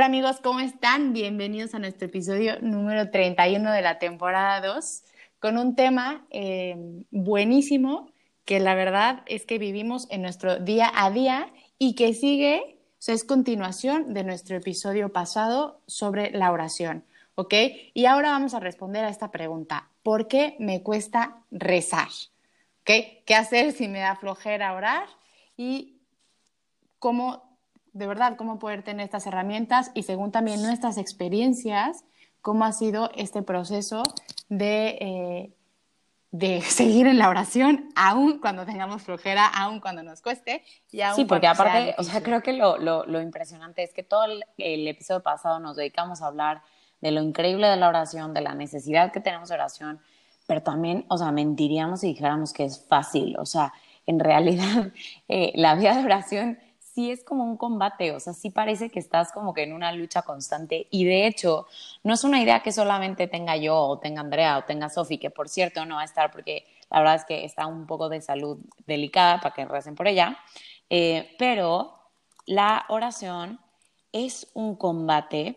Hola amigos, ¿cómo están? Bienvenidos a nuestro episodio número 31 de la temporada 2 con un tema eh, buenísimo que la verdad es que vivimos en nuestro día a día y que sigue, o sea, es continuación de nuestro episodio pasado sobre la oración, ¿ok? Y ahora vamos a responder a esta pregunta, ¿por qué me cuesta rezar? ¿Qué hacer si me da flojera orar? Y cómo de verdad cómo poder tener estas herramientas y según también nuestras experiencias, cómo ha sido este proceso de, eh, de seguir en la oración, aún cuando tengamos flojera, aún cuando nos cueste. Y sí, porque aparte, o sea, creo que lo, lo, lo impresionante es que todo el, el, episodio pasado nos dedicamos a hablar de lo increíble de la oración, de la necesidad que tenemos de oración, pero también, o sea, mentiríamos si dijéramos que es fácil, o sea, en realidad eh, la vida de oración sí es como un combate, o sea, sí parece que estás como que en una lucha constante. Y de hecho no es una idea que solamente tenga yo o tenga Andrea o tenga Sofi, que por cierto no va a estar porque la verdad es que está un poco de salud delicada para que recen por ella, eh, pero la oración es un combate,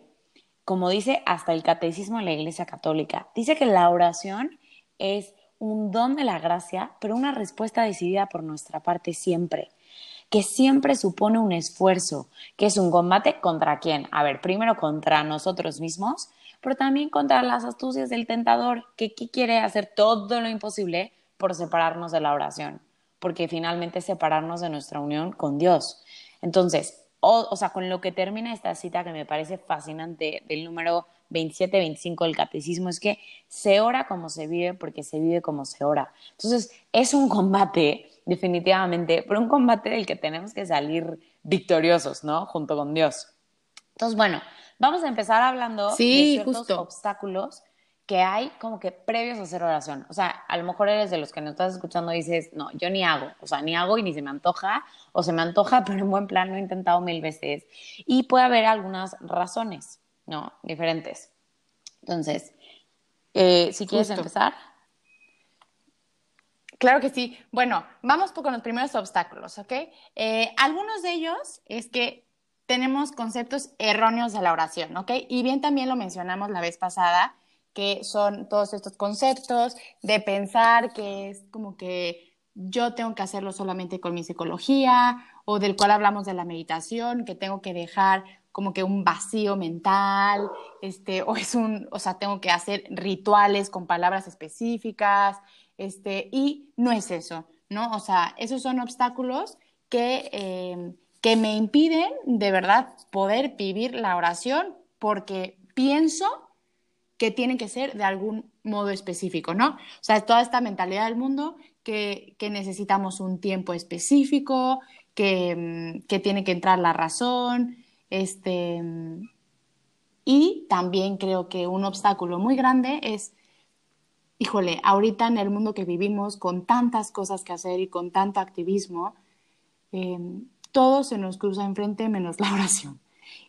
como dice hasta el catecismo de la Iglesia Católica, dice que la oración es un don de la gracia, pero una respuesta decidida por nuestra parte siempre que siempre supone un esfuerzo, que es un combate contra quién? A ver, primero contra nosotros mismos, pero también contra las astucias del tentador, que, quiere hacer todo lo imposible por separarnos de la oración, porque finalmente separarnos de nuestra unión con Dios. Entonces, o, o sea, con lo que termina esta cita que me parece fascinante del número 27-25 del catecismo es que se ora como se vive porque se vive como se ora. Entonces, es un combate definitivamente, pero un combate del que tenemos que salir victoriosos, ¿no? Junto con Dios. Entonces, bueno, vamos a empezar hablando de ciertos obstáculos que hay como que previos a hacer oración. O sea, a lo mejor eres de los que nos estás escuchando y dices, no, yo ni hago, o sea, ni hago y ni se me antoja, o se me antoja, pero en buen plan lo he intentado mil veces. Y puede haber algunas razones, ¿no? Diferentes. Entonces, eh, si quieres empezar. Claro que sí. Bueno, vamos con los primeros obstáculos, ¿ok? Eh, algunos de ellos es que tenemos conceptos erróneos de la oración, ¿ok? Y bien también lo mencionamos la vez pasada, que son todos estos conceptos de pensar que es como que yo tengo que hacerlo solamente con mi psicología o del cual hablamos de la meditación, que tengo que dejar como que un vacío mental, este, o es un, o sea, tengo que hacer rituales con palabras específicas, este, y no es eso, ¿no? O sea, esos son obstáculos que, eh, que me impiden de verdad poder vivir la oración porque pienso que tiene que ser de algún modo específico, ¿no? O sea, toda esta mentalidad del mundo que, que necesitamos un tiempo específico, que, que, tiene que entrar la razón, este, y también creo que un obstáculo muy grande es híjole, ahorita en el mundo que vivimos, con tantas cosas que hacer y con tanto activismo, eh, todo se nos cruza enfrente menos la oración.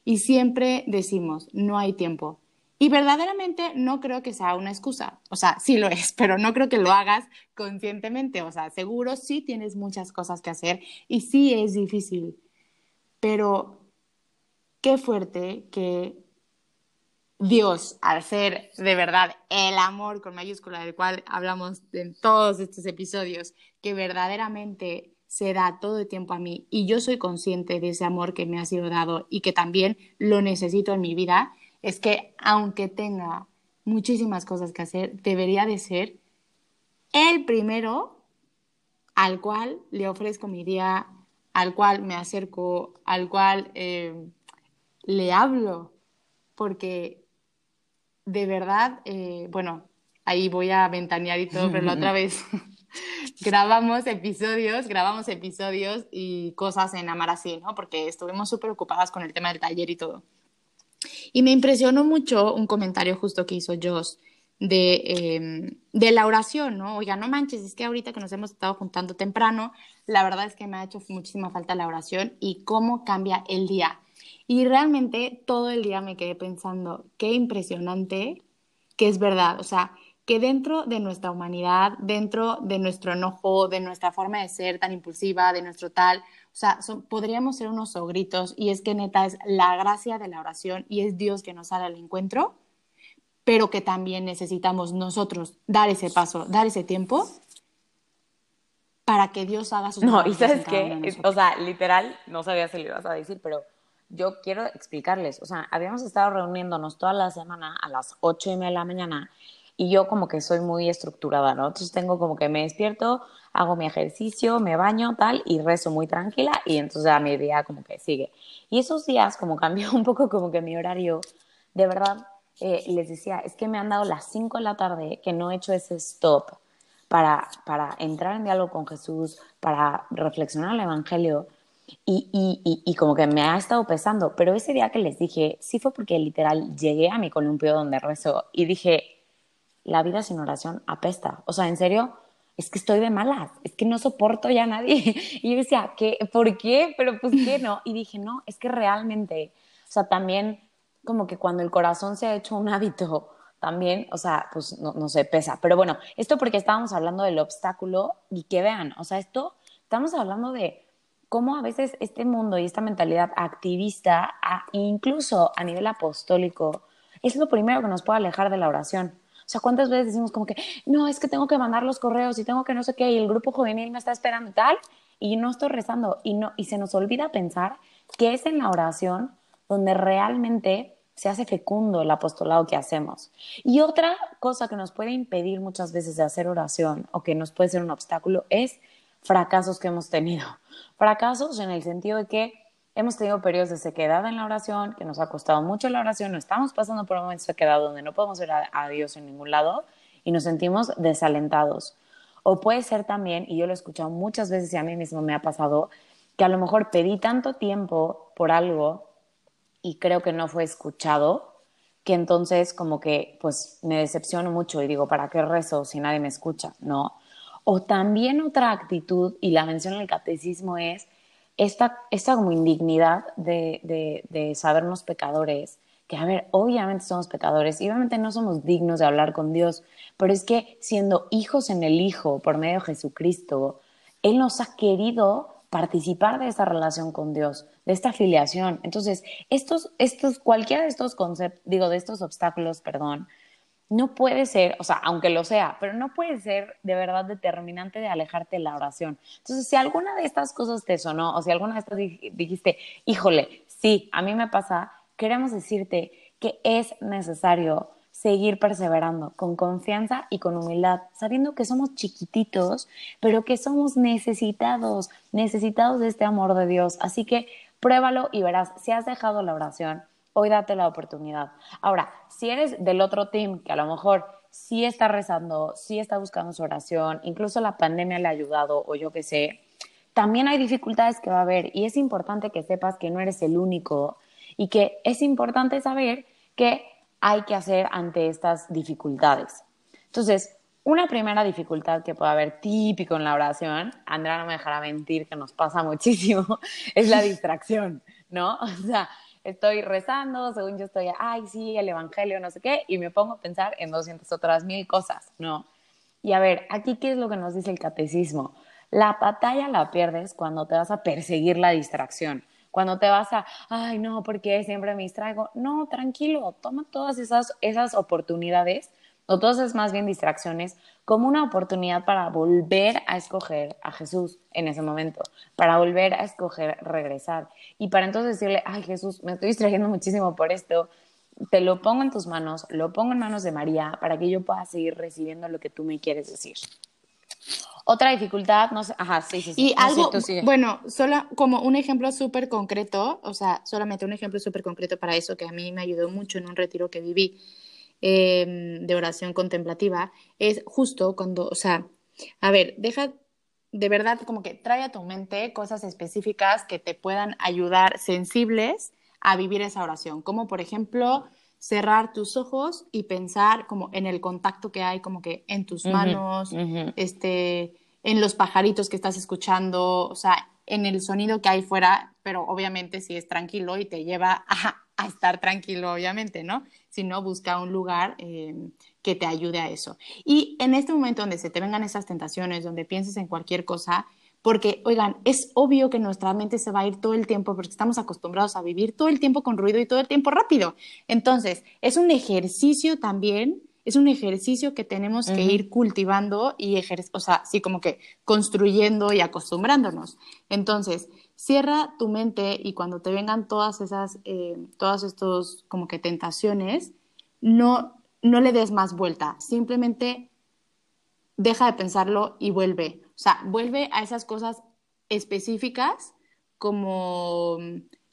Y siempre decimos, no hay tiempo. Y verdaderamente no creo que sea una excusa. O sea, sí lo es, pero no creo que lo hagas conscientemente. O sea, seguro sí tienes muchas cosas que hacer y sí es difícil. Pero qué fuerte que Dios, al ser de verdad el amor con mayúscula del cual hablamos en todos estos episodios, que verdaderamente se da todo el tiempo a mí y yo soy consciente de ese amor que me ha sido dado y que también lo necesito en mi vida, es que aunque tenga muchísimas cosas que hacer, debería de ser el primero al cual le ofrezco mi día, al cual me acerco, al cual eh, le hablo, porque de verdad, eh, bueno, ahí voy a ventanear y todo, pero la otra vez grabamos episodios, grabamos episodios y cosas en Amar Así, ¿no? Porque estuvimos súper ocupadas con el tema del taller y todo. Y me impresionó mucho un comentario justo que hizo Joss de, em, de la oración, ¿no? Oiga, no manches, es que ahorita que nos hemos estado juntando temprano, la verdad es que me ha hecho muchísima falta la oración y cómo cambia el día. Y realmente todo el día me quedé pensando, qué impresionante que es verdad, o sea, que dentro de nuestra humanidad, dentro de nuestro enojo, de nuestra forma de ser tan impulsiva, de nuestro tal, o sea, podríamos ser unos ogritos y es que neta es la gracia de la oración y es Dios que nos sale al encuentro, pero que también necesitamos nosotros dar ese paso, dar ese tiempo para que Dios haga su No, y sabes qué, o sea, literal, no sabía si lo ibas a decir, pero yo quiero explicarles, o sea, habíamos estado reuniéndonos toda la semana a las ocho y media de la mañana y yo como que soy muy estructurada, ¿no? Entonces tengo como que me despierto, hago mi ejercicio, me baño, tal, y rezo muy tranquila y entonces a mi día como que sigue. Y esos días como cambió un poco como que mi horario, de verdad, eh, les decía, es que me han dado las 5 de la tarde que no he hecho ese stop para, para entrar en diálogo con Jesús, para reflexionar el Evangelio. Y, y, y, como que me ha estado pesando, pero ese día que les dije, sí fue porque literal llegué a mi columpio donde rezo y dije, la vida sin oración apesta. O sea, en serio, es que estoy de malas, es que no soporto ya a nadie. Y yo decía, ¿qué? ¿Por qué? Pero pues qué no. Y dije, no, es que realmente, o sea, también como que cuando el corazón se ha hecho un hábito, también, o sea, pues no, no se pesa. Pero bueno, esto porque estábamos hablando del obstáculo y que vean, o sea, esto, estamos hablando de cómo a veces este mundo y esta mentalidad activista, incluso a nivel apostólico, es lo primero que nos puede alejar de la oración. O sea, ¿cuántas veces decimos como que, no, es que tengo que mandar los correos y tengo que no sé qué, y el grupo juvenil me está esperando y tal, y no estoy rezando, y, no, y se nos olvida pensar que es en la oración donde realmente se hace fecundo el apostolado que hacemos. Y otra cosa que nos puede impedir muchas veces de hacer oración o que nos puede ser un obstáculo es fracasos que hemos tenido. Fracasos en el sentido de que hemos tenido periodos de sequedad en la oración, que nos ha costado mucho la oración, no estamos pasando por un momento de sequedad donde no podemos ver a, Dios en ningún lado y nos sentimos desalentados. O puede ser también, y yo lo he escuchado muchas veces y a mí mismo me ha pasado, que a lo mejor pedí tanto tiempo por algo y creo que no fue escuchado, que entonces como que pues me decepciono mucho y digo, ¿para qué rezo si nadie me escucha? No. O también otra actitud, y la mención en el catecismo es, esta, esta como indignidad de, de, de, sabernos pecadores, que a ver, obviamente somos pecadores y obviamente no somos dignos de hablar con Dios, pero es que siendo hijos en el Hijo por medio de Jesucristo, Él nos ha querido participar de esta relación con Dios, de esta afiliación. Entonces, estos, estos, cualquiera de estos conceptos, digo, de estos obstáculos, perdón, no puede ser, o sea, aunque lo sea, pero no puede ser de verdad determinante de alejarte de la oración. Entonces, si alguna de estas cosas te sonó, o si alguna de estas dijiste, híjole, sí, a mí me pasa, queremos decirte que es necesario seguir perseverando con confianza y con humildad, sabiendo que somos chiquititos, pero que somos necesitados, necesitados de este amor de Dios. Así que pruébalo y verás, si has dejado la oración, hoy date la oportunidad. Ahora, si eres del otro team que a lo mejor sí está rezando, sí está buscando su oración, incluso la pandemia le ha ayudado o yo qué sé, también hay dificultades que va a haber y es importante que sepas que no eres el único y que es importante saber qué hay que hacer ante estas dificultades. Entonces, una primera dificultad que puede haber típico en la oración, Andrea no me dejará mentir que nos pasa muchísimo, es la distracción, ¿no? O sea, estoy rezando, según yo estoy, ay, sí, el Evangelio, no sé qué, y me pongo a pensar en 200 otras mil cosas, ¿no? Y a ver, aquí, ¿qué es lo que nos dice el catecismo? La batalla la pierdes cuando te vas a perseguir la distracción, cuando te vas a, ay, no, porque siempre me distraigo. No, tranquilo, toma todas esas, esas oportunidades o todas esas más bien distracciones como una oportunidad para volver a escoger a Jesús en ese momento, para volver a escoger regresar y para entonces decirle, ay Jesús, me estoy distrayendo muchísimo por esto, te lo pongo en tus manos, lo pongo en manos de María para que yo pueda seguir recibiendo lo que tú me quieres decir. Otra dificultad, no sé, ajá, sí, sí, sí. Y algo, bueno, solo como un ejemplo súper concreto, o sea, solamente un ejemplo súper concreto para eso que a mí me ayudó mucho en un retiro que viví Em, de oración contemplativa es justo cuando, o sea, A ver, deja de verdad como que trae a tu mente cosas específicas que te puedan ayudar sensibles a vivir esa oración, como por ejemplo cerrar tus ojos y pensar como en el contacto que hay como que en tus manos, este en los pajaritos que estás escuchando, o sea, en el sonido que hay fuera, pero obviamente si es tranquilo y te lleva a, estar tranquilo, obviamente, ¿no? Si no, busca un lugar eh, que te ayude a eso. Y en este momento donde se te vengan esas tentaciones, donde pienses en cualquier cosa, porque, oigan, es obvio que nuestra mente se va a ir todo el tiempo porque estamos acostumbrados a vivir todo el tiempo con ruido y todo el tiempo rápido. Entonces, es un ejercicio también es un ejercicio que tenemos que ir cultivando y o sea, sí, como que construyendo y acostumbrándonos. Entonces, cierra tu mente y cuando te vengan todas esas, eh, todas estos como que tentaciones, no, no le des más vuelta, simplemente deja de pensarlo y vuelve. O sea, vuelve a esas cosas específicas como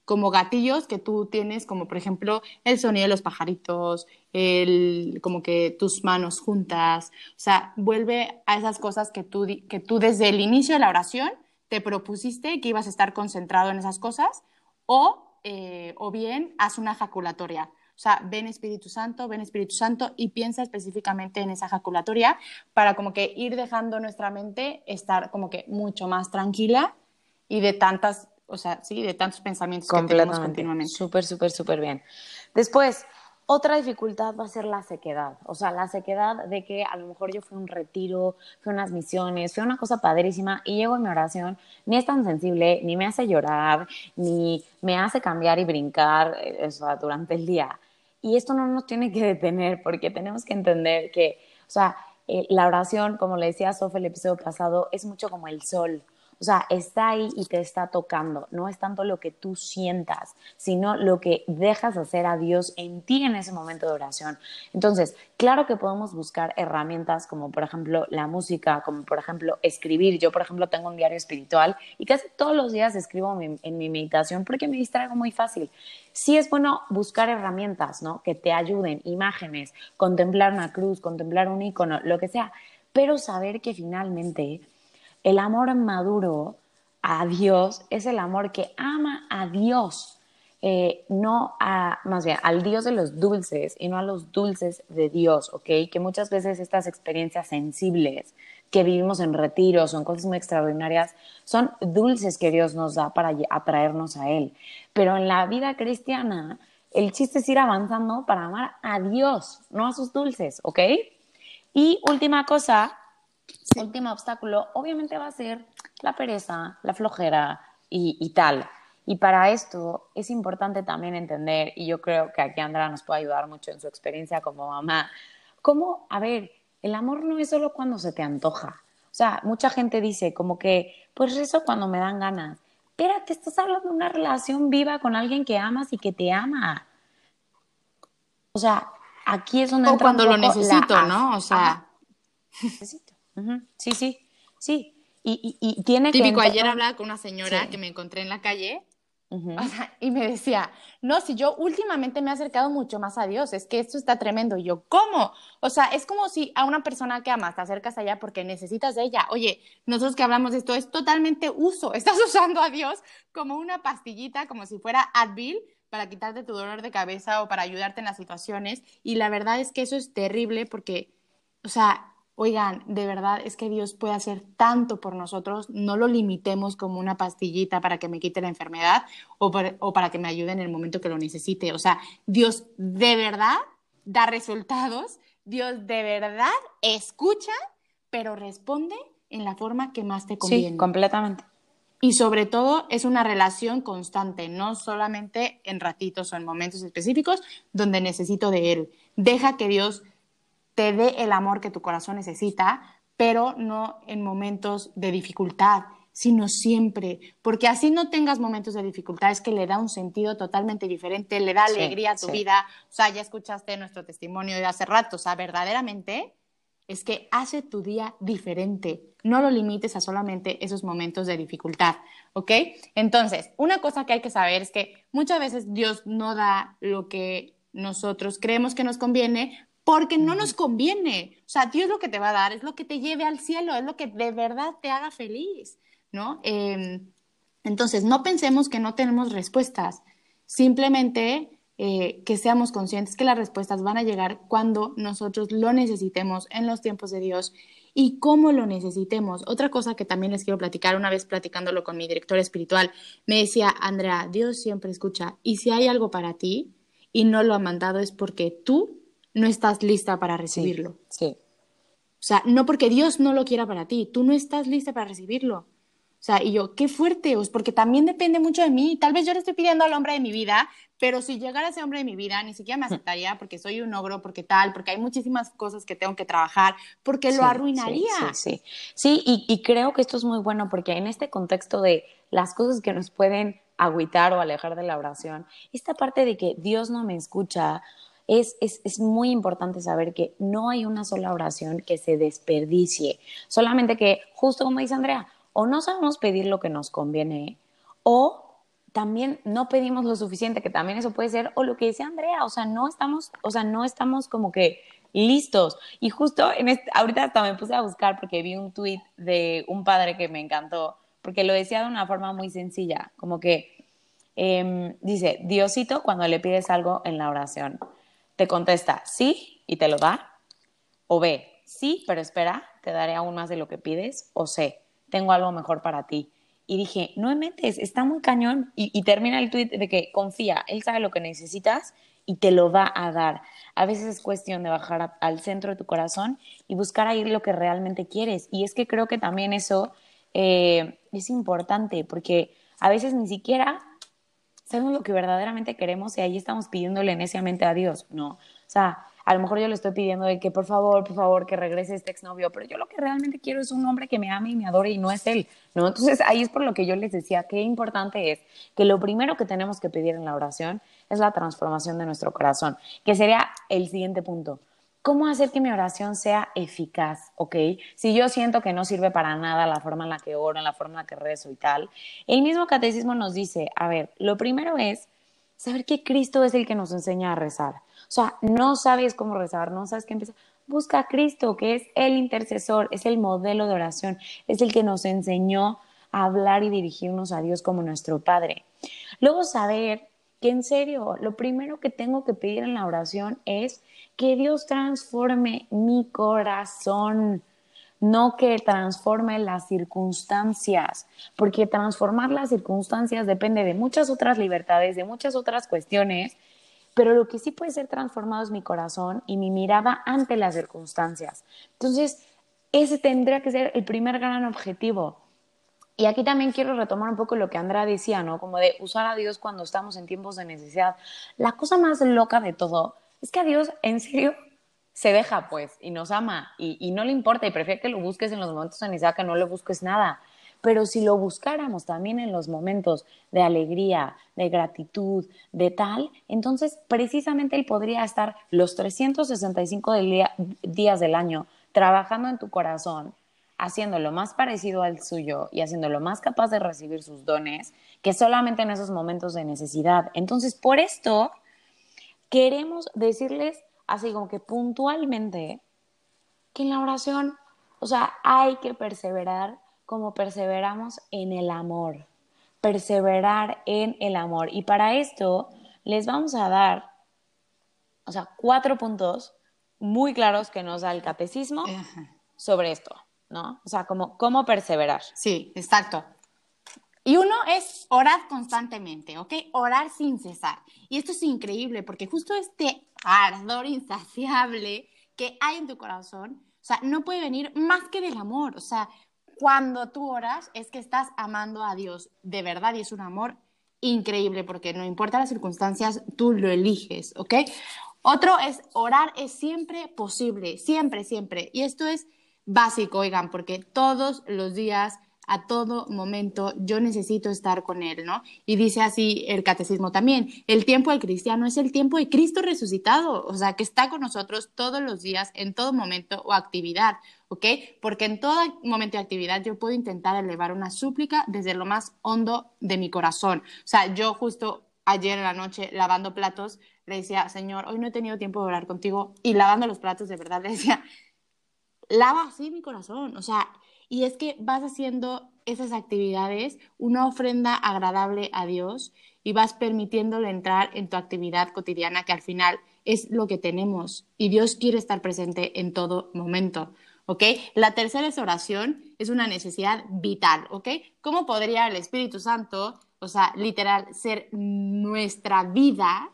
como gatillos que tú tienes, como por ejemplo el sonido de los pajaritos, el, como que tus manos juntas, o sea, vuelve a esas cosas que tú, que tú desde el inicio de la oración te propusiste que ibas a estar concentrado en esas cosas, o, eh, o bien haz una ejaculatoria. O sea, ven Espíritu Santo, ven Espíritu Santo y piensa específicamente en esa ejaculatoria para como que ir dejando nuestra mente estar como que mucho más tranquila y de tantas o sea, sí, de tantos pensamientos que tenemos continuamente. Súper, súper, súper bien. Después, otra dificultad va a ser la sequedad, o sea, la sequedad de que a lo mejor yo fui a un retiro, fui a unas misiones, fui a una cosa padrísima y llego en mi oración, ni es tan sensible, ni me hace llorar, ni me hace cambiar y brincar eh, durante el día. Y esto no nos tiene que detener porque tenemos que entender que, o sea, eh, la oración, como le decía Sofía el episodio pasado, es mucho como el sol. O sea, está ahí y te está tocando. No es tanto lo que tú sientas, sino lo que dejas hacer a Dios en ti en ese momento de oración. Entonces, claro que podemos buscar herramientas como por ejemplo la música, como por ejemplo escribir. Yo, por ejemplo, tengo un diario espiritual y casi todos los días escribo en mi meditación porque me distraigo muy fácil. Sí es bueno buscar herramientas, ¿no? Que te ayuden, imágenes, contemplar una cruz, contemplar un icono, lo que sea, pero saber que finalmente el amor maduro a Dios es el amor que ama a Dios, eh, no a, más bien, al Dios de los dulces y no a los dulces de Dios, ¿ok? Que muchas veces estas experiencias sensibles que vivimos en retiros en cosas muy extraordinarias son dulces que Dios nos da para atraernos a Él. Pero en la vida cristiana, el chiste es ir avanzando para amar a Dios, no a sus dulces, ¿ok? Y última cosa, último obstáculo obviamente va a ser la pereza, la flojera y, tal. Y para esto es importante también entender, y yo creo que aquí Andrea nos puede ayudar mucho en su experiencia como mamá, cómo, a ver, el amor no es solo cuando se te antoja. O sea, mucha gente dice como que, pues eso cuando me dan ganas. Espérate, estás hablando de una relación viva con alguien que amas y que te ama. O sea, aquí es donde... O cuando lo necesito, ¿no? O sea... Necesito. Sí, sí, sí. Y, y, tiene Típico, ayer hablaba con una señora que me encontré en la calle y me decía, no, si yo últimamente me he acercado mucho más a Dios, es que esto está tremendo. Y yo, ¿cómo? O sea, es como si a una persona que amas te acercas allá porque necesitas de ella. Oye, nosotros que hablamos de esto es totalmente uso. Estás usando a Dios como una pastillita, como si fuera Advil para quitarte tu dolor de cabeza o para ayudarte en las situaciones. Y la verdad es que eso es terrible porque, o sea, Oigan, de verdad es que Dios puede hacer tanto por nosotros, no lo limitemos como una pastillita para que me quite la enfermedad o, para que me ayude en el momento que lo necesite. O sea, Dios de verdad da resultados, Dios de verdad escucha, pero responde en la forma que más te conviene. Sí, completamente. Y sobre todo es una relación constante, no solamente en ratitos o en momentos específicos donde necesito de Él. Deja que Dios te dé el amor que tu corazón necesita, pero no en momentos de dificultad, sino siempre, porque así no tengas momentos de dificultad, es que le da un sentido totalmente diferente, le da alegría a tu vida. O sea, ya escuchaste nuestro testimonio de hace rato, o sea, verdaderamente es que hace tu día diferente. No lo limites a solamente esos momentos de dificultad, ¿ok? Entonces, una cosa que hay que saber es que muchas veces Dios no da lo que nosotros creemos que nos conviene porque no nos conviene. O sea, Dios lo que te va a dar es lo que te lleve al cielo, es lo que de verdad te haga feliz, ¿no? Em, entonces, no pensemos que no tenemos respuestas, simplemente eh, que seamos conscientes que las respuestas van a llegar cuando nosotros lo necesitemos en los tiempos de Dios y cómo lo necesitemos. Otra cosa que también les quiero platicar, una vez platicándolo con mi director espiritual, me decía, Andrea, Dios siempre escucha y si hay algo para ti y no lo ha mandado es porque tú no estás lista para recibirlo. Sí. O sea, no porque Dios no lo quiera para ti, tú no estás lista para recibirlo. O sea, y yo, qué fuerte, os, porque también depende mucho de mí. Tal vez yo le estoy pidiendo al hombre de mi vida, pero si llegara ese hombre de mi vida, ni siquiera me aceptaría porque soy un ogro, porque tal, porque hay muchísimas cosas que tengo que trabajar, porque lo arruinaría. Sí, sí, sí. y, y, creo que esto es muy bueno porque en este contexto de las cosas que nos pueden agüitar o alejar de la oración, esta parte de que Dios no me escucha, es, es, es, muy importante saber que no hay una sola oración que se desperdicie, solamente que, justo como dice Andrea, o no sabemos pedir lo que nos conviene, o también no pedimos lo suficiente, que también eso puede ser, o lo que dice Andrea, o sea, no estamos, o sea, no estamos como que listos. Y justo ahorita hasta me puse a buscar porque vi un tweet de un padre que me encantó, porque lo decía de una forma muy sencilla, como que eh, dice, Diosito, cuando le pides algo en la oración, te contesta sí y te lo da, o B, sí, pero espera, te daré aún más de lo que pides, o C, tengo algo mejor para ti. Y dije, no me metes, está muy cañón. Y, termina el tweet de que confía, él sabe lo que necesitas y te lo va a dar. A veces es cuestión de bajar al centro de tu corazón y buscar ahí lo que realmente quieres. Y es que creo que también eso eh, es importante porque a veces ni siquiera sabemos lo que verdaderamente queremos y ahí estamos pidiéndole neciamente a Dios, ¿no? O sea, a lo mejor yo le estoy pidiendo de que por favor, por favor, que regrese este exnovio, pero yo lo que realmente quiero es un hombre que me ame y me adore y no es él, ¿no? Entonces ahí es por lo que yo les decía qué importante es que lo primero que tenemos que pedir en la oración es la transformación de nuestro corazón, que sería el siguiente punto. ¿Cómo hacer que mi oración sea eficaz? ¿Ok? Si yo siento que no sirve para nada la forma en la que oro, en la forma en la que rezo y tal, el mismo catecismo nos dice, a ver, lo primero es saber que Cristo es el que nos enseña a rezar. O sea, no sabes cómo rezar, no sabes qué empezar. Busca a Cristo, que es el intercesor, es el modelo de oración, es el que nos enseñó a hablar y dirigirnos a Dios como nuestro Padre. Luego saber que en serio, lo primero que tengo que pedir en la oración es que Dios transforme mi corazón, no que transforme las circunstancias, porque transformar las circunstancias depende de muchas otras libertades, de muchas otras cuestiones pero lo que sí puede ser transformado es mi corazón y mi mirada ante las circunstancias. Entonces, ese tendría que ser el primer gran objetivo. Y aquí también quiero retomar un poco lo que Andrea decía, ¿no? Como de usar a Dios cuando estamos en tiempos de necesidad. La cosa más loca de todo es que a Dios, en serio, se deja, pues, y nos ama, y, no le importa, y prefiere que lo busques en los momentos de necesidad que no le busques nada. Pero si lo buscáramos también en los momentos de alegría, de gratitud, de tal, entonces precisamente Él podría estar los 365 días del año trabajando en tu corazón, haciéndolo más parecido al suyo y haciéndolo más capaz de recibir sus dones que solamente en esos momentos de necesidad. Entonces, por esto, queremos decirles así como que puntualmente que en la oración, o sea, hay que perseverar como perseveramos en el amor. Perseverar en el amor. Y para esto les vamos a dar, o sea, cuatro puntos muy claros que nos da el catecismo sobre esto, ¿no? O sea, como cómo perseverar. Sí, exacto. Y uno es orar constantemente, ¿ok? Orar sin cesar. Y esto es increíble porque justo este ardor insaciable que hay en tu corazón, o sea, no puede venir más que del amor. O sea, cuando tú oras es que estás amando a Dios de verdad y es un amor increíble porque no importa las circunstancias, tú lo eliges, ¿ok? Otro es orar es siempre posible, siempre, siempre. Y esto es básico, oigan, porque todos los días a todo momento yo necesito estar con Él, ¿no? Y dice así el catecismo también, el tiempo del cristiano es el tiempo de Cristo resucitado, o sea, que está con nosotros todos los días, en todo momento o actividad, ¿ok? Porque en todo momento de actividad yo puedo intentar elevar una súplica desde lo más hondo de mi corazón. O sea, yo justo ayer en la noche lavando platos, le decía, Señor, hoy no he tenido tiempo de orar contigo. Y lavando los platos, de verdad, le decía, lava así mi corazón. O sea, y es que vas haciendo esas actividades una ofrenda agradable a Dios y vas permitiéndole entrar en tu actividad cotidiana que al final es lo que tenemos y Dios quiere estar presente en todo momento. ¿Ok? La tercera es oración, es una necesidad vital, ¿ok? ¿Cómo podría el Espíritu Santo, o sea, literal, ser nuestra vida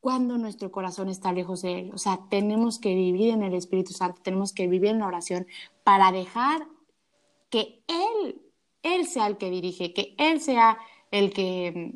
cuando nuestro corazón está lejos de Él? O sea, tenemos que vivir en el Espíritu Santo, tenemos que vivir en la oración para dejar que Él, Él sea el que dirige, que Él sea el que,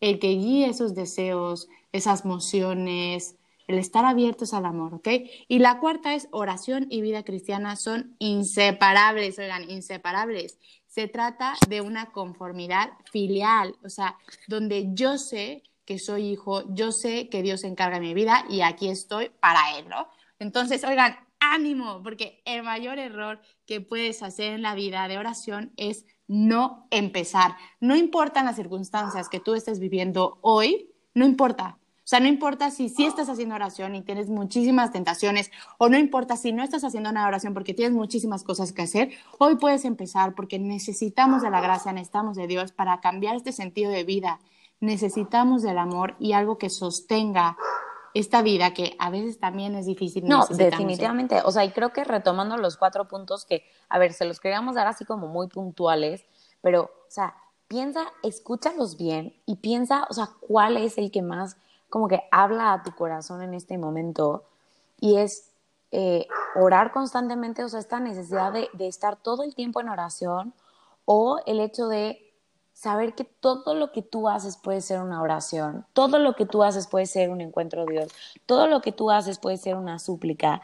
el que guíe esos deseos, esas mociones, el estar abiertos al amor, ¿ok? Y la cuarta es oración y vida cristiana son inseparables, oigan, inseparables. Se trata de una conformidad filial, o sea, donde yo sé que soy hijo, yo sé que Dios encarga mi vida y aquí estoy para Él, ¿no? Entonces, oigan, ánimo, porque el mayor error que puedes hacer en la vida de oración es no empezar. No importan las circunstancias que tú estés viviendo hoy, no importa. O sea, no importa si sí estás haciendo oración y tienes muchísimas tentaciones, o no importa si no estás haciendo una oración porque tienes muchísimas cosas que hacer, hoy puedes empezar porque necesitamos de la gracia, necesitamos de Dios para cambiar este sentido de vida. Necesitamos del amor y algo que sostenga esta vida que a veces también es difícil. No, definitivamente. O sea, y creo que retomando los cuatro puntos que, a ver, se los queríamos dar así como muy puntuales, pero, o sea, piensa, escúchalos bien y piensa, o sea, cuál es el que más como que habla a tu corazón en este momento y es eh, orar constantemente, o sea, esta necesidad de, de estar todo el tiempo en oración o el hecho de saber que todo lo que tú haces puede ser una oración, todo lo que tú haces puede ser un encuentro de Dios, todo lo que tú haces puede ser una súplica.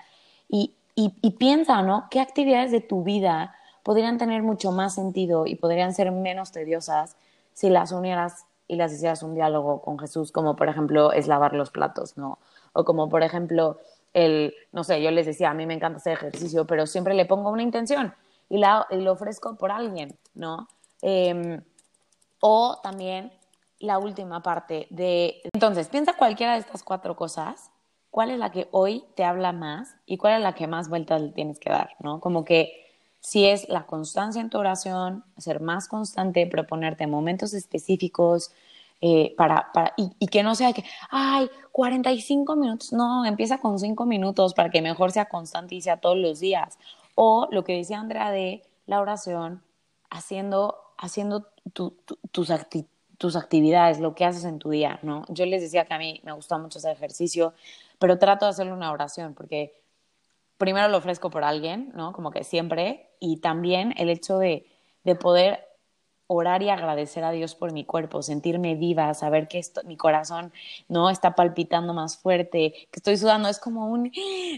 Y, y, piensa, ¿no? ¿Qué actividades de tu vida podrían tener mucho más sentido y podrían ser menos tediosas si las unieras y las hicieras un diálogo con Jesús, como por ejemplo es lavar los platos, ¿no? O como por ejemplo el, no sé, yo les decía, a mí me encanta hacer ejercicio, pero siempre le pongo una intención y, la, y lo ofrezco por alguien, ¿no? Eh, o también la última parte de... Entonces, piensa cualquiera de estas cuatro cosas, cuál es la que hoy te habla más y cuál es la que más vueltas le tienes que dar, ¿no? Como que si es la constancia en tu oración, ser más constante, proponerte momentos específicos eh, para, para y, y, que no sea que, ay, 45 minutos, no, empieza con 5 minutos para que mejor sea constante y sea todos los días. O lo que decía Andrea de la oración, haciendo, haciendo tus, tus actividades, lo que haces en tu día, ¿no? Yo les decía que a mí me gusta mucho ese ejercicio, pero trato de hacerle una oración porque primero lo ofrezco por alguien, ¿no? Como que siempre, y también el hecho de, de poder orar y agradecer a Dios por mi cuerpo, sentirme viva, saber que esto, mi corazón no está palpitando más fuerte, que estoy sudando, es como un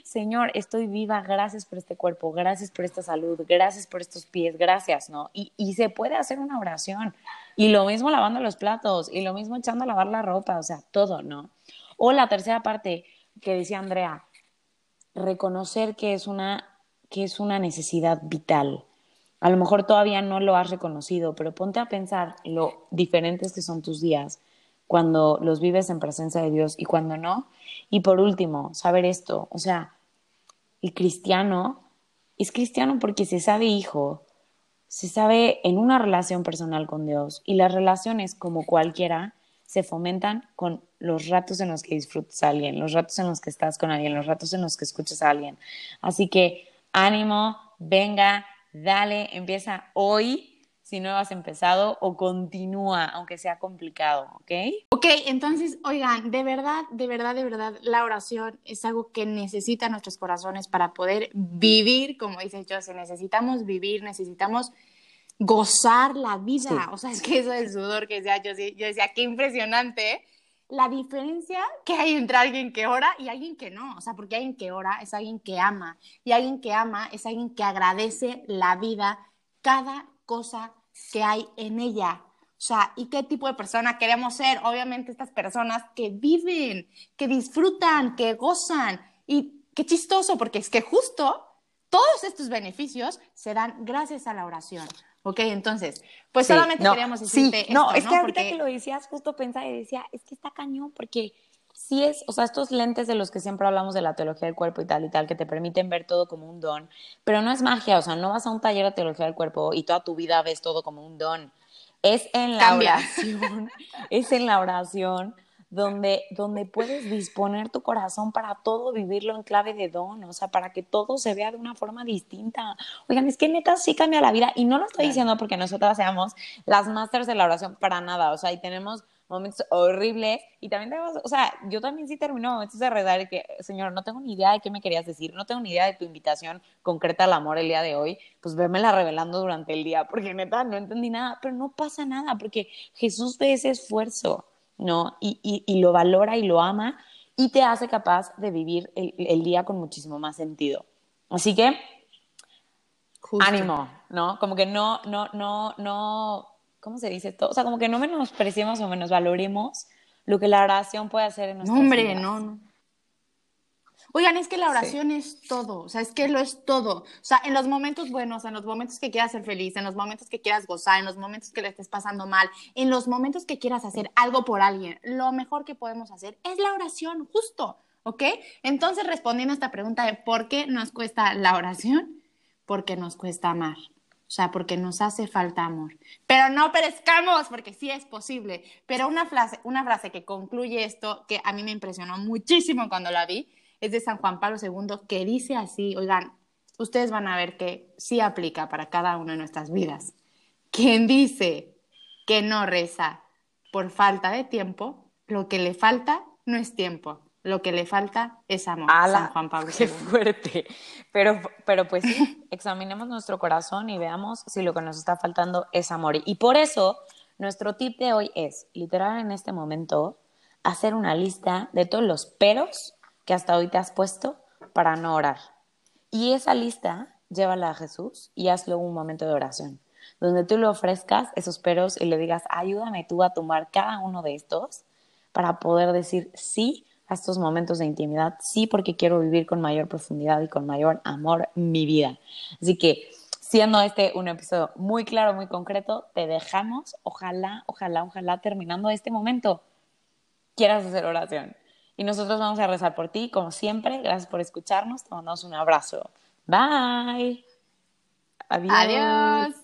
Señor, estoy viva, gracias por este cuerpo, gracias por esta salud, gracias por estos pies, gracias, ¿no? Y, y se puede hacer una oración. Y lo mismo lavando los platos, y lo mismo echando a lavar la ropa, o sea, todo, ¿no? O la tercera parte que decía Andrea, reconocer que es una, que es una necesidad vital a lo mejor todavía no lo has reconocido, pero ponte a pensar lo diferentes que son tus días cuando los vives en presencia de Dios y cuando no. Y por último, saber esto, o sea, el cristiano es cristiano porque se sabe hijo, se sabe en una relación personal con Dios y las relaciones como cualquiera se fomentan con los ratos en los que disfrutas a alguien, los ratos en los que estás con alguien, los ratos en los que escuchas a alguien. Así que ánimo, venga, dale, empieza hoy si no has empezado o continúa, aunque sea complicado, ¿ok? Ok, entonces, oigan, de verdad, de verdad, de verdad, la oración es algo que necesitan nuestros corazones para poder vivir, como dice José, necesitamos vivir, necesitamos gozar la vida. O sea, es que eso del sudor que decía yo, yo decía, qué impresionante la diferencia que hay entre alguien que ora y alguien que no. O sea, porque alguien que ora es alguien que ama. Y alguien que ama es alguien que agradece la vida, cada cosa que hay en ella. O sea, ¿y qué tipo de persona queremos ser? Obviamente estas personas que viven, que disfrutan, que gozan. Y qué chistoso, porque es que justo todos estos beneficios se dan gracias a la oración. Ok, entonces, pues solamente queríamos decirte sí, no, es que ahorita que lo decías, justo pensaba y decía, es que está cañón, porque sí es, o sea, estos lentes de los que siempre hablamos de la teología del cuerpo y tal y tal, que te permiten ver todo como un don, pero no es magia, o sea, no vas a un taller de teología del cuerpo y toda tu vida ves todo como un don. Es en la oración, es en la oración donde, donde puedes disponer tu corazón para todo vivirlo en clave de don, o sea, para que todo se vea de una forma distinta. Oigan, es que neta sí cambia la vida y no lo estoy diciendo porque nosotras seamos las másters de la oración para nada, o sea, y tenemos momentos horribles y también tenemos, o sea, yo también sí termino momentos de redar que, señor, no tengo ni idea de qué me querías decir, no tengo ni idea de tu invitación concreta al amor el día de hoy, pues la revelando durante el día, porque neta no entendí nada, pero no pasa nada, porque Jesús ve ese esfuerzo ¿no? Y, lo valora y lo ama y te hace capaz de vivir el, día con muchísimo más sentido. Así que, ánimo, ¿no? Como que no, no, no, no, ¿cómo se dice esto? O sea, como que no menospreciemos o menos valoremos lo que la oración puede hacer en nuestras no, hombre, no, no. Oigan, es que la oración es todo, o sea, es que lo es todo. O sea, en los momentos buenos, en los momentos que quieras ser feliz, en los momentos que quieras gozar, en los momentos que le estés pasando mal, en los momentos que quieras hacer algo por alguien, lo mejor que podemos hacer es la oración, justo, ¿ok? Entonces, respondiendo a esta pregunta de por qué nos cuesta la oración, porque nos cuesta amar. O sea, porque nos hace falta amor. Pero no perezcamos, porque sí es posible. Pero una frase, una frase que concluye esto, que a mí me impresionó muchísimo cuando la vi, es de San Juan Pablo II, que dice así, oigan, ustedes van a ver que sí aplica para cada una de nuestras vidas. Quien dice que no reza por falta de tiempo, lo que le falta no es tiempo, lo que le falta es amor. San Juan Pablo II. Qué fuerte. Pero, pero pues sí, examinemos nuestro corazón y veamos si lo que nos está faltando es amor. Y por eso, nuestro tip de hoy es, literal en este momento, hacer una lista de todos los peros que hasta hoy te has puesto para no orar. Y esa lista, llévala a Jesús y hazlo un momento de oración, donde tú le ofrezcas esos peros y le digas, ayúdame tú a tomar cada uno de estos para poder decir sí a estos momentos de intimidad, sí porque quiero vivir con mayor profundidad y con mayor amor mi vida. Así que, siendo este un episodio muy claro, muy concreto, te dejamos, ojalá, ojalá, ojalá, terminando este momento, quieras hacer oración. Y nosotros vamos a rezar por ti, como siempre. Gracias por escucharnos. Te mandamos un abrazo. Bye. Adiós. Adiós.